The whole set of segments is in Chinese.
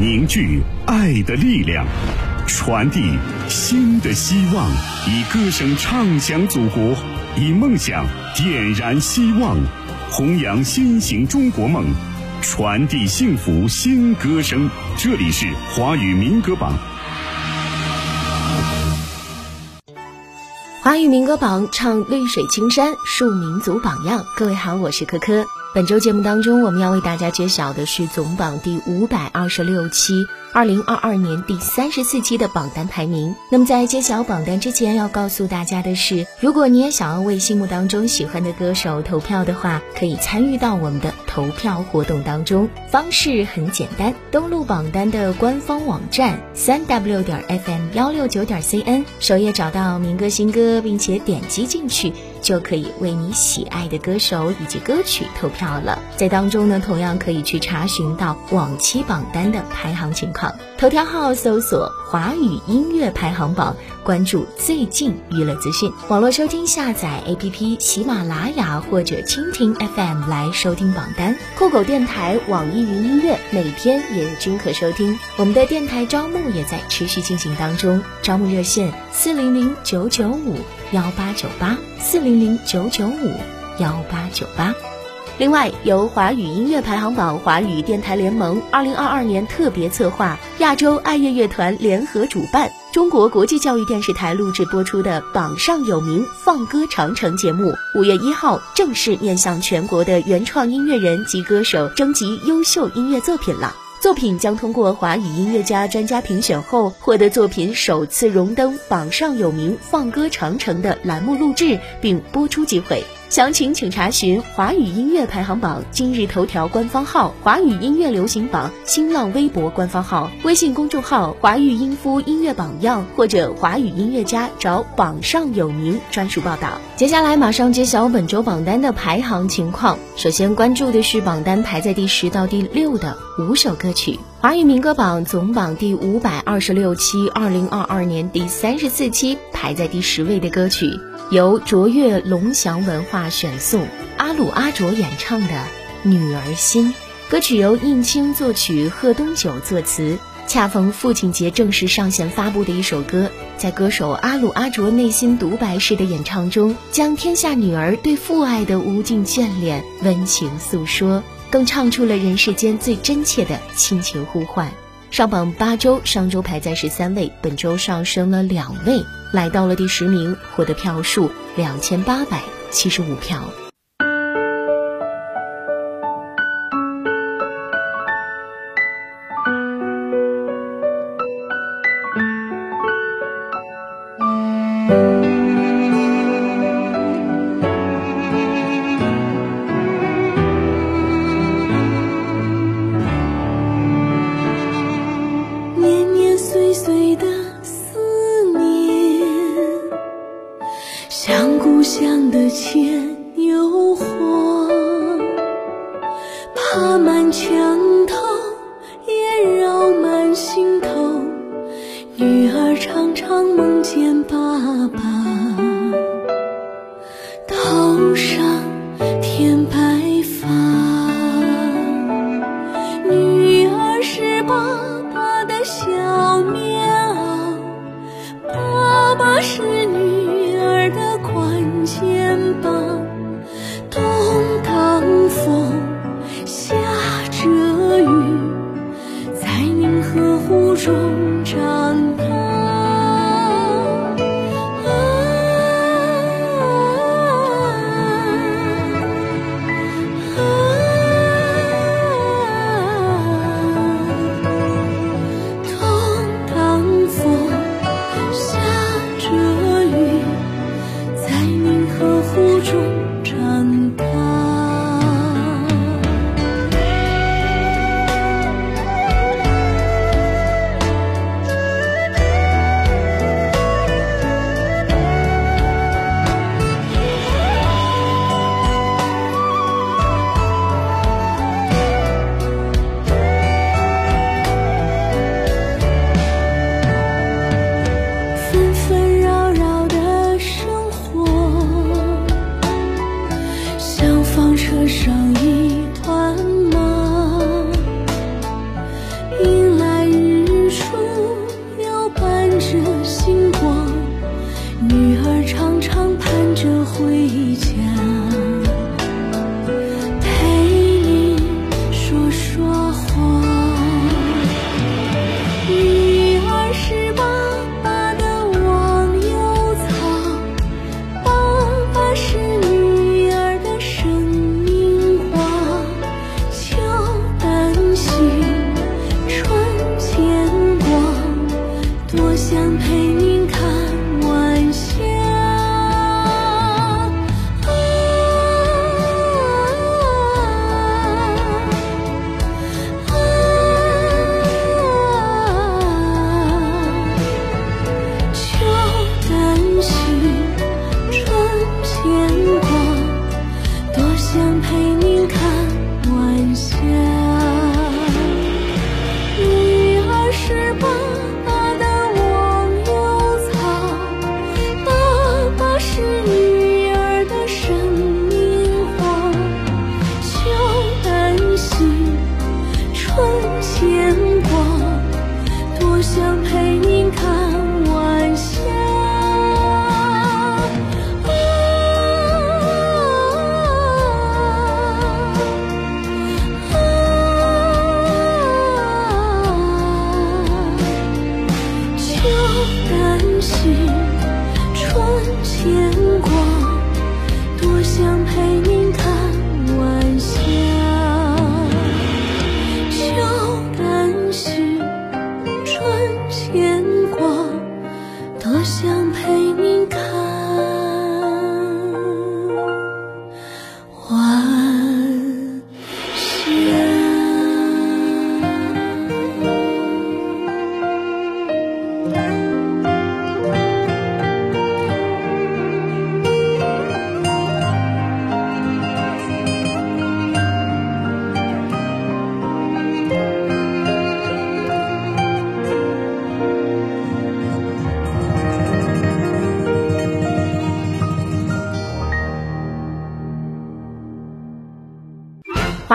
凝聚爱的力量，传递新的希望，以歌声唱响祖国，以梦想点燃希望，弘扬新型中国梦，传递幸福新歌声。这里是华语民歌榜。华语民歌榜唱绿水青山，树民族榜样。各位好，我是珂珂。本周节目当中，我们要为大家揭晓的是总榜第五百二十六期。二零二二年第三十四期的榜单排名。那么在揭晓榜单之前，要告诉大家的是，如果你也想要为心目当中喜欢的歌手投票的话，可以参与到我们的投票活动当中。方式很简单，登录榜单的官方网站三 w 点 fm 幺六九点 cn，首页找到民歌新歌，并且点击进去，就可以为你喜爱的歌手以及歌曲投票了。在当中呢，同样可以去查询到往期榜单的排行情况。头条号搜索华语音乐排行榜，关注最近娱乐资讯。网络收听下载 APP 喜马拉雅或者蜻蜓 FM 来收听榜单。酷狗电台、网易云音乐每天也均可收听。我们的电台招募也在持续进行当中，招募热线四零零九九五幺八九八四零零九九五幺八九八。另外，由华语音乐排行榜、华语电台联盟二零二二年特别策划、亚洲爱乐乐团联合主办、中国国际教育电视台录制播出的《榜上有名·放歌长城》节目，五月一号正式面向全国的原创音乐人及歌手征集优秀音乐作品了。作品将通过华语音乐家专家评选后，获得作品首次荣登《榜上有名·放歌长城》的栏目录制并播出机会。详情请查询华语音乐排行榜今日头条官方号、华语音乐流行榜新浪微博官方号、微信公众号“华语音夫音乐榜样”或者“华语音乐家”找“榜上有名”专属报道。接下来马上揭晓本周榜单的排行情况。首先关注的是榜单排在第十到第六的五首歌曲。华语民歌榜总榜第五百二十六期，二零二二年第三十四期排在第十位的歌曲。由卓越龙翔文化选送，阿鲁阿卓演唱的《女儿心》歌曲由应青作曲，贺东九作词。恰逢父亲节正式上线发布的一首歌，在歌手阿鲁阿卓内心独白式的演唱中，将天下女儿对父爱的无尽眷恋温情诉说，更唱出了人世间最真切的亲情呼唤。上榜八周，上周排在十三位，本周上升了两位。来到了第十名，获得票数两千八百七十五票。像故乡的牵牛花，爬满墙。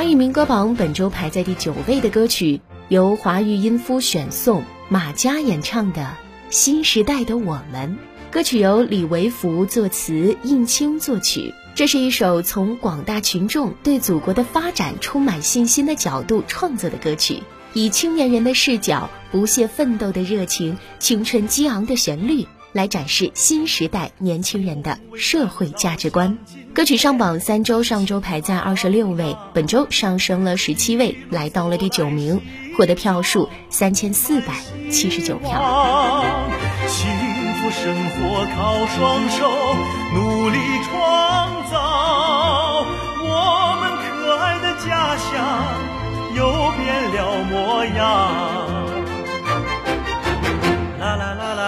华语民歌榜本周排在第九位的歌曲，由华语音夫选颂，马佳演唱的《新时代的我们》。歌曲由李维福作词，应清作曲。这是一首从广大群众对祖国的发展充满信心的角度创作的歌曲，以青年人的视角，不懈奋斗的热情，青春激昂的旋律。来展示新时代年轻人的社会价值观。歌曲上榜三周，上周排在二十六位，本周上升了十七位，来到了第九名，获得票数三千四百七十九票。幸福生活靠双手努力创造，我们可爱的家乡又变了模样。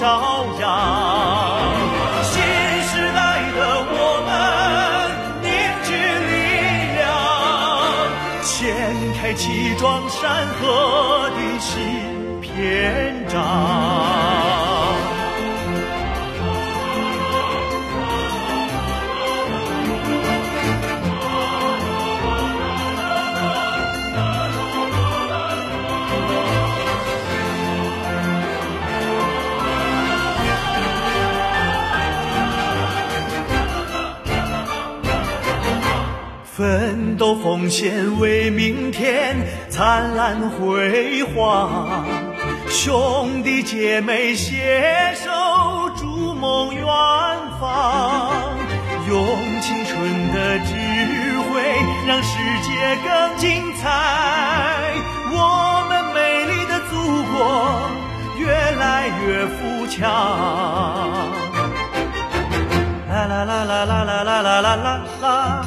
朝阳。新时代的我们凝聚力量，掀开气壮山河的新篇章。奉献为明天灿烂辉煌，兄弟姐妹携手筑梦远方，用青春的智慧让世界更精彩，我们美丽的祖国越来越富强。啦啦啦啦啦啦啦啦啦啦啦。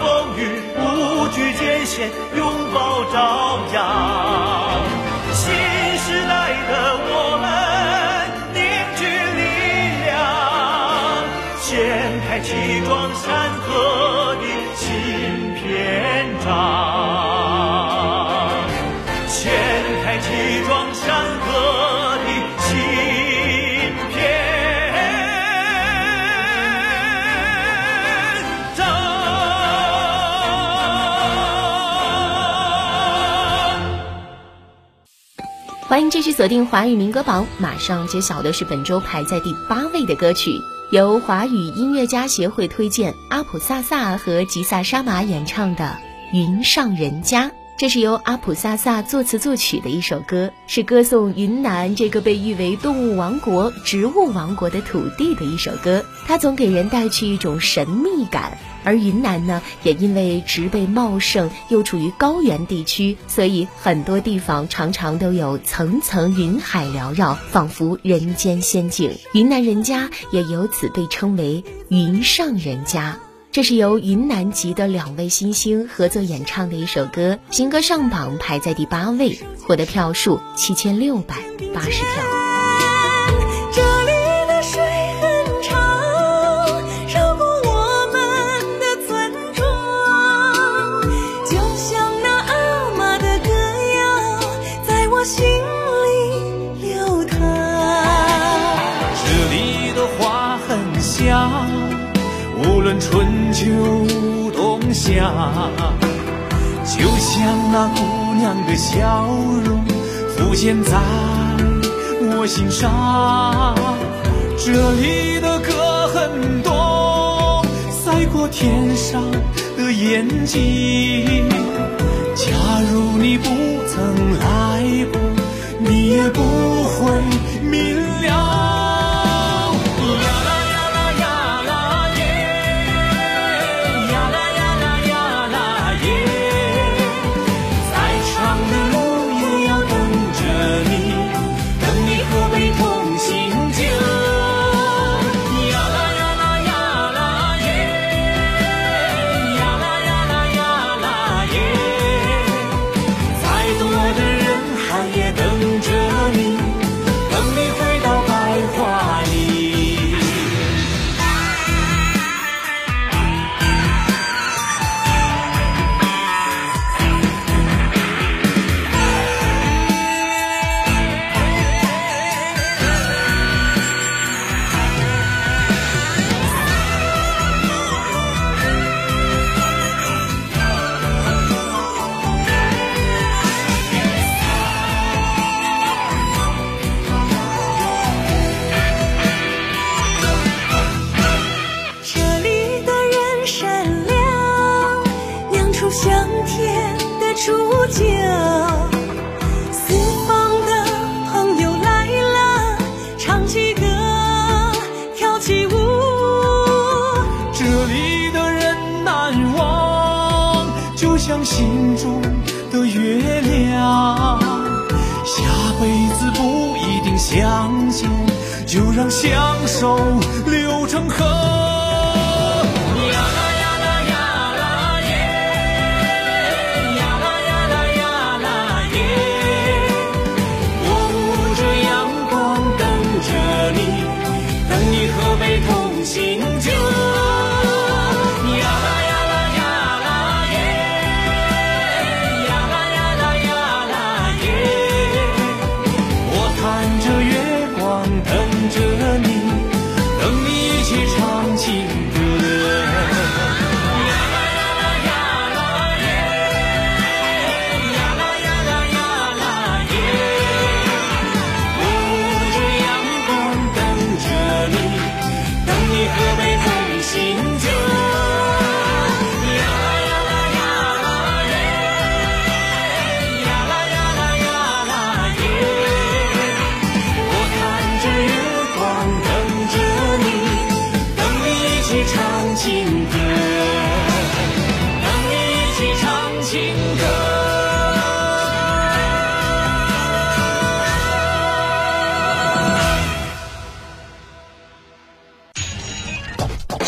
风雨不惧艰险，拥抱朝阳。欢迎继续锁定华语民歌榜，马上揭晓的是本周排在第八位的歌曲，由华语音乐家协会推荐，阿普萨萨和吉萨沙玛演唱的《云上人家》。这是由阿普萨萨作词作曲的一首歌，是歌颂云南这个被誉为动物王国、植物王国的土地的一首歌。它总给人带去一种神秘感。而云南呢，也因为植被茂盛，又处于高原地区，所以很多地方常常都有层层云海缭绕，仿佛人间仙境。云南人家也由此被称为云上人家。这是由云南籍的两位新星合作演唱的一首歌，新歌上榜排在第八位，获得票数七千六百八十票。论春秋冬夏，就像那姑娘的笑容浮现在我心上。这里的歌很多，赛过天上的眼睛。假如你不曾来过，你也不会明了。相见，就让相守流成河。着你，等你一起唱。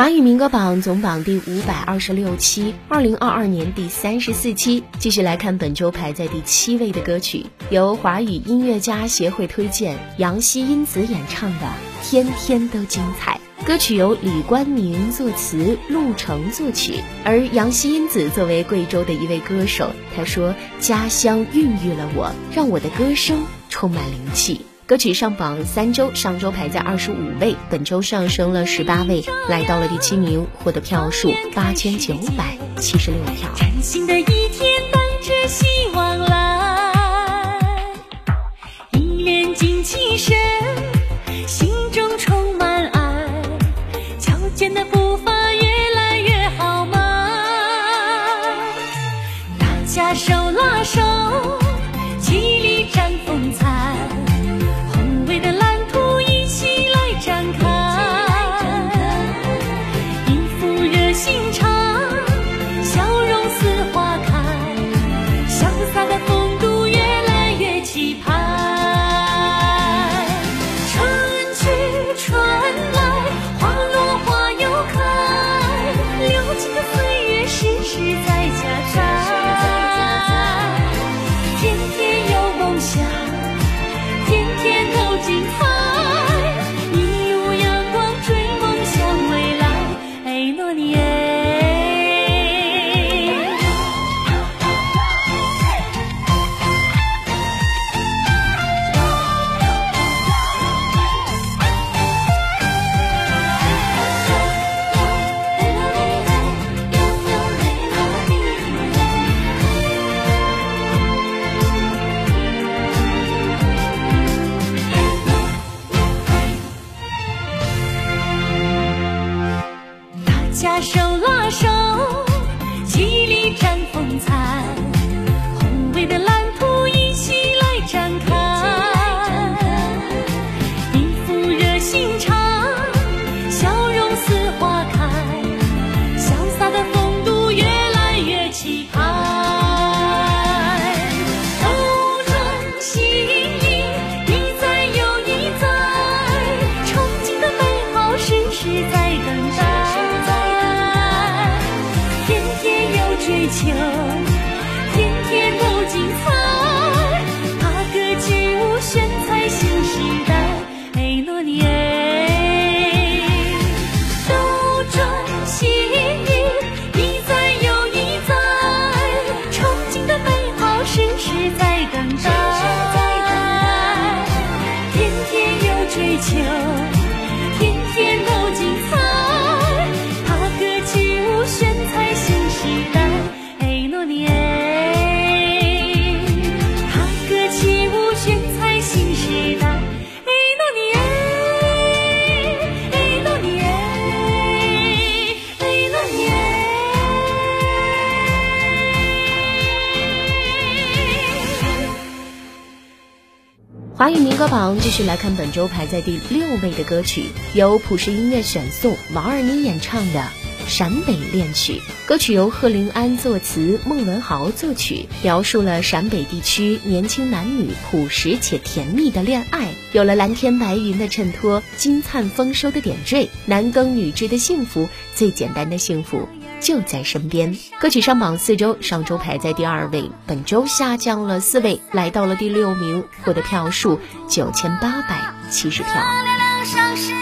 华语民歌榜总榜第五百二十六期，二零二二年第三十四期，继续来看本周排在第七位的歌曲，由华语音乐家协会推荐，杨希因子演唱的《天天都精彩》。歌曲由李冠明作词，陆程作曲。而杨希因子作为贵州的一位歌手，他说：“家乡孕育了我，让我的歌声充满灵气。”歌曲上榜三周，上周排在二十五位，本周上升了十八位，来到了第七名，获得票数八千九百七十六票。新的一天等着希望来，一连精气神，华语民歌榜继续来看本周排在第六位的歌曲，由普世音乐选送，王二妮演唱的《陕北恋曲》。歌曲由贺林安作词，孟文豪作曲，描述了陕北地区年轻男女朴实且甜蜜的恋爱。有了蓝天白云的衬托，金灿丰收的点缀，男耕女织的幸福，最简单的幸福。就在身边。歌曲上榜四周，上周排在第二位，本周下降了四位，来到了第六名，获得票数九千八百七十票。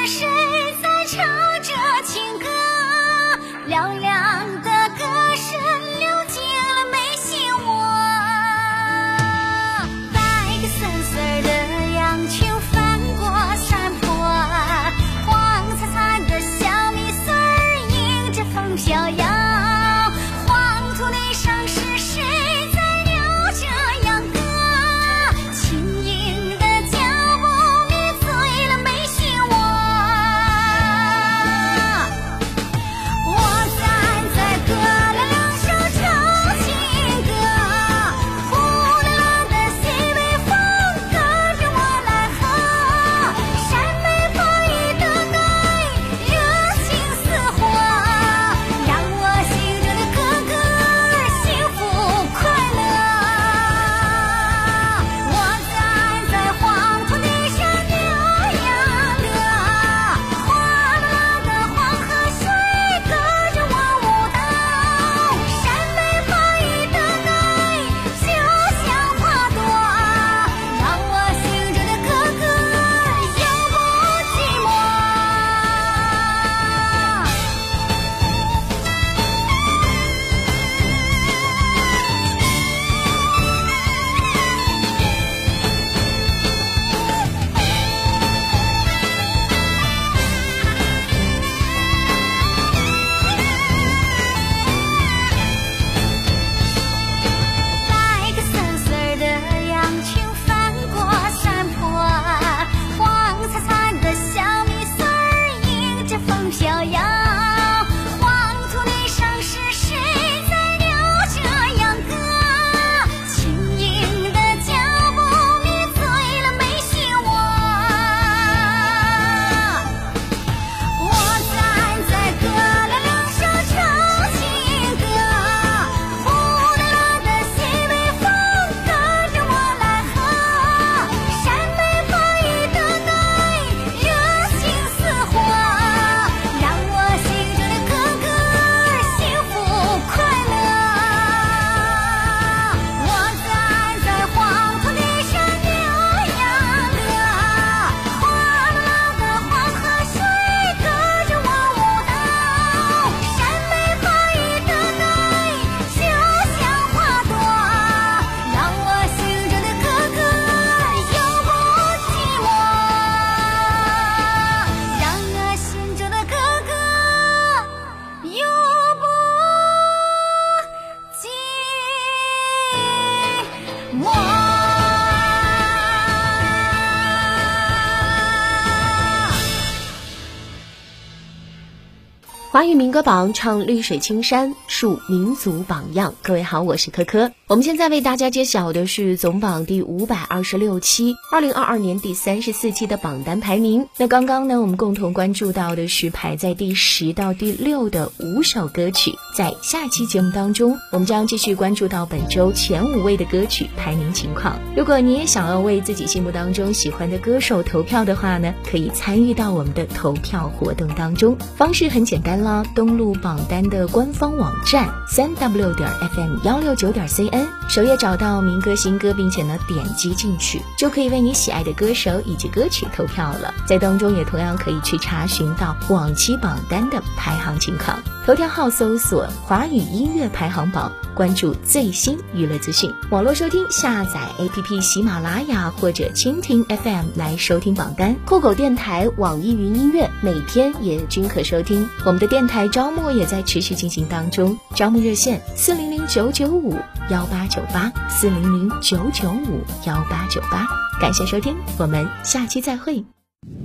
华语民歌榜唱绿水青山，树民族榜样。各位好，我是珂珂。我们现在为大家揭晓的是总榜第五百二十六期，二零二二年第三十四期的榜单排名。那刚刚呢，我们共同关注到的是排在第十到第六的五首歌曲。在下期节目当中，我们将继续关注到本周前五位的歌曲排名情况。如果你也想要为自己心目当中喜欢的歌手投票的话呢，可以参与到我们的投票活动当中。方式很简单。啦，登录榜单的官方网站三 w 点 fm 幺六九点 cn，え首页找到民歌新歌，并且呢点击进去，就可以为你喜爱的歌手以及歌曲投票了。在当中也同样可以去查询到往期榜单的排行情况。头条号搜索华语音乐排行榜，关注最新娱乐资讯。网络收听下载 APP 喜马拉雅或者蜻蜓 FM 来收听榜单。酷狗电台、网易云音乐每天也均可收听我们的。电台招募也在持续进行当中，招募热线四零零九九五幺八九八四零零九九五幺八九八。感谢收听，我们下期再会。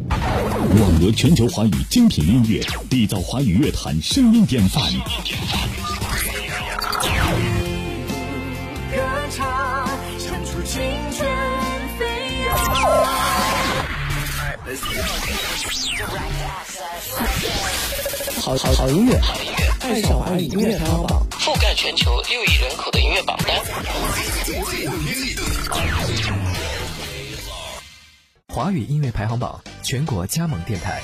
网罗全球华语精品音乐，缔造华语乐坛声音典范。歌唱，唱出青春飞扬。好好好音乐，爱上华语音乐排行榜，覆盖全球六亿人口乐榜单。华语音乐排行榜全国加盟电台：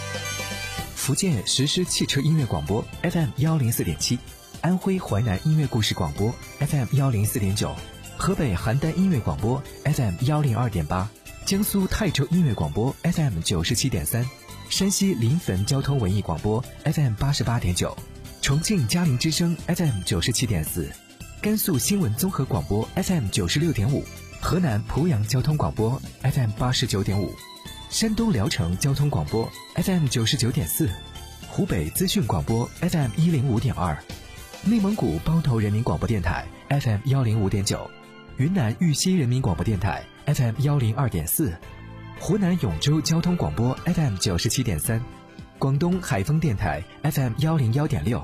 福建实施汽车音乐广播 FM 幺零四点七，安徽淮南音乐故事广播 FM 幺零四点九，河北邯郸音乐广播 FM 幺零二点八，江苏泰州音乐广播 FM 九十七点三。山西临汾交通文艺广播 FM 八十八点九，重庆嘉陵之声 FM 九十七点四，甘肃新闻综合广播 FM 九十六点五，河南濮阳交通广播 FM 八十九点五，山东聊城交通广播 FM 九十九点四，湖北资讯广播 FM 一零五点二，内蒙古包头人民广播电台 FM 幺零五点九，云南玉溪人民广播电台 FM 幺零二点四。湖南永州交通广播 FM 九十七点三，广东海丰电台 FM 幺零幺点六，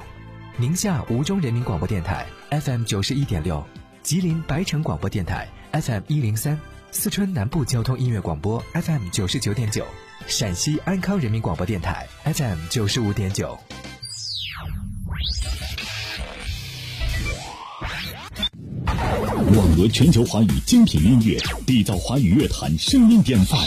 宁夏吴忠人民广播电台 FM 九十一点六，吉林白城广播电台 FM 一零三，四川南部交通音乐广播 FM 九十九点九，陕西安康人民广播电台 FM 九十五点九。网罗全球华语精品音乐，缔造华语乐坛声音典范。